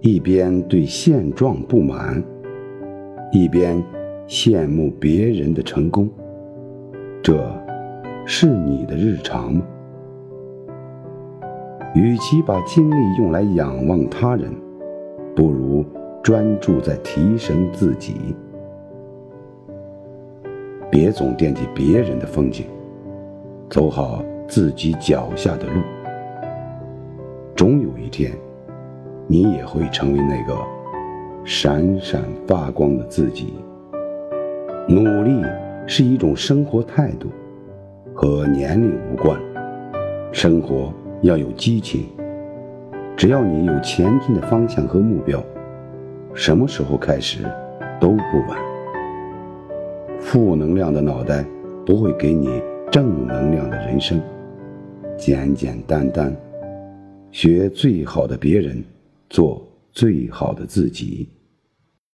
一边对现状不满，一边羡慕别人的成功，这是你的日常吗？与其把精力用来仰望他人，不如专注在提升自己。别总惦记别人的风景，走好自己脚下的路。总有一天，你也会成为那个闪闪发光的自己。努力是一种生活态度，和年龄无关。生活要有激情，只要你有前进的方向和目标，什么时候开始都不晚。负能量的脑袋不会给你正能量的人生。简简单单，学最好的别人，做最好的自己。